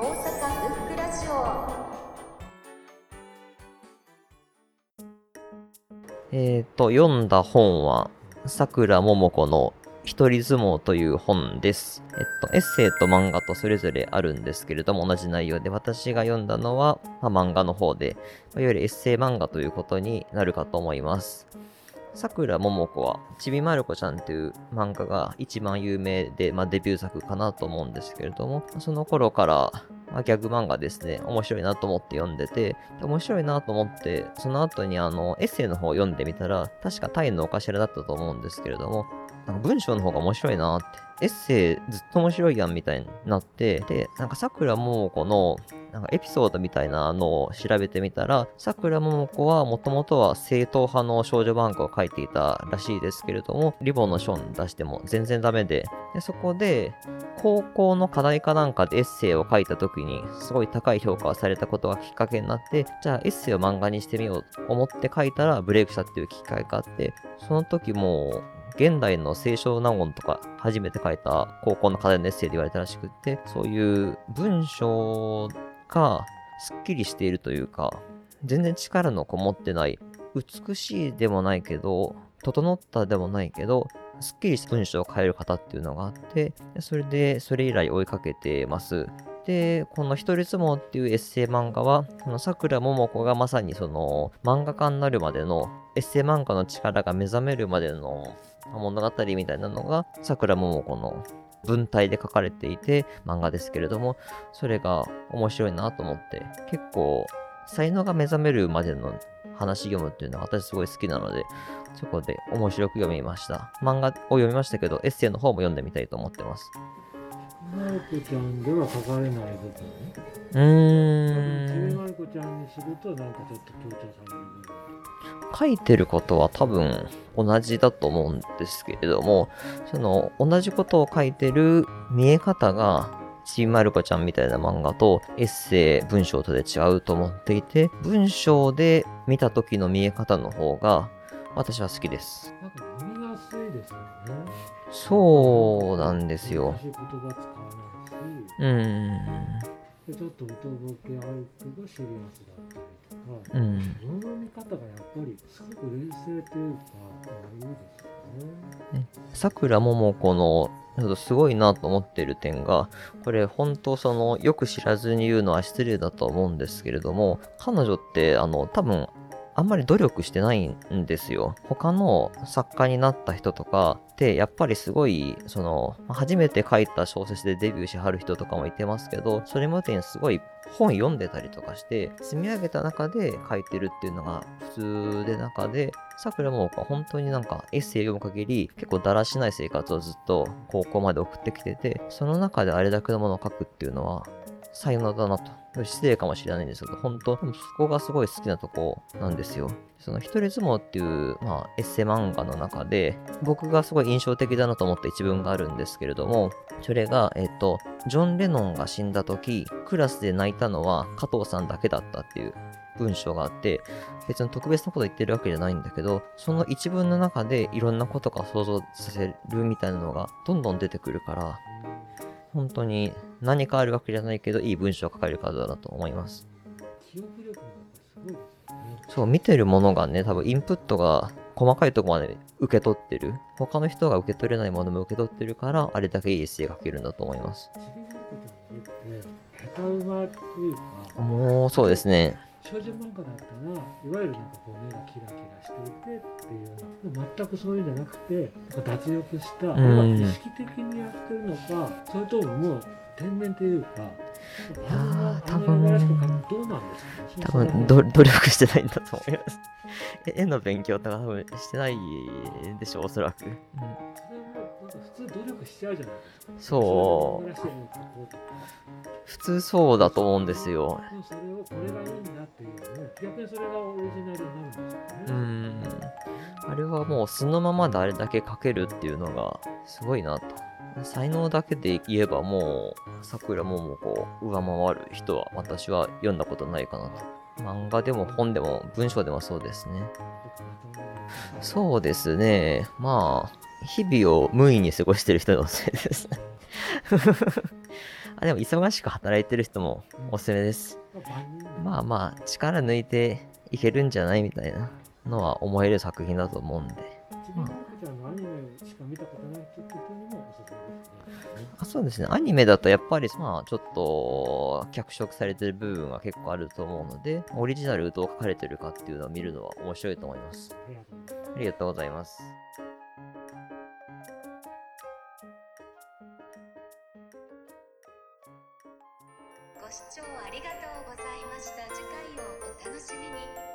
大阪ブックラジオえっ、と、読んだ本は、さくらももこの一人相撲という本です。えっと、エッセイと漫画とそれぞれあるんですけれども、同じ内容で、私が読んだのは、まあ、漫画の方で、いわゆるエッセイ漫画ということになるかと思います。さくらももこは、ちびまる子ちゃんという漫画が一番有名で、まあ、デビュー作かなと思うんですけれども、その頃から、まあ、ギャグ漫画ですね、面白いなと思って読んでて、面白いなと思って、その後にあの、エッセイの方を読んでみたら、確かタイのお頭だったと思うんですけれども、なんか文章の方が面白いなって、エッセイずっと面白いやんみたいになって、で、なんか桜ももこの、なんかエピソードみたいなのを調べてみたら、桜ももこはもともとは正統派の少女漫画を描いていたらしいですけれども、リボンの賞に出しても全然ダメで、でそこで、高校の課題かなんかでエッセイを書いた時に、すごい高い評価をされたことがきっかけになって、じゃあエッセイを漫画にしてみようと思って書いたらブレイクしたっていう機会があって、その時もう、現代の清少納言とか初めて書いた高校の課題のエッセイで言われたらしくって、そういう文章がすっきりしているというか、全然力のこもってない、美しいでもないけど、整ったでもないけど、すっきりした文章を変える方っていうのがあって、それで、それ以来追いかけてます。で、この一人相撲っていうエッセイ漫画は、この桜ももこがまさにその漫画家になるまでのエッセイ漫画の力が目覚めるまでの物語みたいなのが桜ももこの文体で書かれていて漫画ですけれども、それが面白いなと思って、結構才能が目覚めるまでの話読むっていうのは私すごい好きなので、そこで面白く読みました。漫画を読みましたけど、エッセイの方も読んでみたいと思ってます。まる子ちゃんでは書かれない部分？うーん。ちびまる子ちゃんにするとなんかちょっと強調される部分書いてることは多分同じだと思うんですけれども、その同じことを書いてる見え方が、ちびまる子ちゃんみたいな漫画とエッセイ、文章とで違うと思っていて、文章で見た時の見え方の方が私は好きです。なんか読みやすいですよねそうなんですよ難。しい言葉使わないしうーん。でちょっと歌ボケあるけどシリアスだったりとか、うん。物の見方がやっぱりすごく冷静というかあいいですよねさくらももこのちょっとすごいなと思ってる点が、これ本当そのよく知らずに言うのは失礼だと思うんですけれども、彼女ってあの多分あんまり努力してないんですよ。他の作家になった人とかやっぱりすごいその初めて書いた小説でデビューしはる人とかもいてますけど、それまでにすごい本読んでたりとかして、積み上げた中で書いてるっていうのが普通で中で、桜もは本当になんかエッセイ読む限り結構だらしない生活をずっと高校まで送ってきてて、その中であれだけのものを書くっていうのは才能だなと。失礼かもしれないんですけど、本当、でもそこがすごい好きなとこなんですよ。その一人相撲っていう、まあ、エッセイ漫画の中で、僕がすごい印象的だなと思った一文があるんですけれども、それが、えっと、ジョン・レノンが死んだ時、クラスで泣いたのは加藤さんだけだったっていう文章があって、別に特別なこと言ってるわけじゃないんだけど、その一文の中でいろんなことが想像させるみたいなのがどんどん出てくるから、本当に何かあるわけじゃないけど、いい文章を書かれる方だなと思います。そう、見てるものがね、多分インプットが細かいところまで受け取ってる。他の人が受け取れないものも受け取ってるから、あれだけいいエッセ書けるんだと思います。もう、そうですね。少女漫画だったらいわゆるなんかこう目がキラキラしていてっていうようなでも全くそういうんじゃなくて脱力した、んあれは意識的にやってるのかそれとももう天然というかいやー多分あのらしく描くどうなんですかね？多分ど努力してないんだと思います。え絵の勉強とか多分してないでしょう、おそらく。うん普通努力しちゃうじゃないですかそう普通そうだと思うんですよ。それをこれがいいん逆にそれがオリジナルになるんですよねうん。あれはもう素のままであれだけ書けるっていうのがすごいなと。才能だけで言えばもう、さくらももこう、上回る人は私は読んだことないかなと。漫画でも本でも文章でもそうですね。そうですね。まあ、日々を無意に過ごしてる人のせいです。あでも忙しく働いてる人もおすすめです。まあまあ、力抜いていけるんじゃないみたいなのは思える作品だと思うんで。そうですね。アニメだとやっぱり、まあ、ちょっと、脚色されてる部分は結構あると思うので、オリジナルどう書かれてるかっていうのを見るのは面白いと思います。ありがとうございます。ご視聴ありがとうございました。次回をお楽しみに。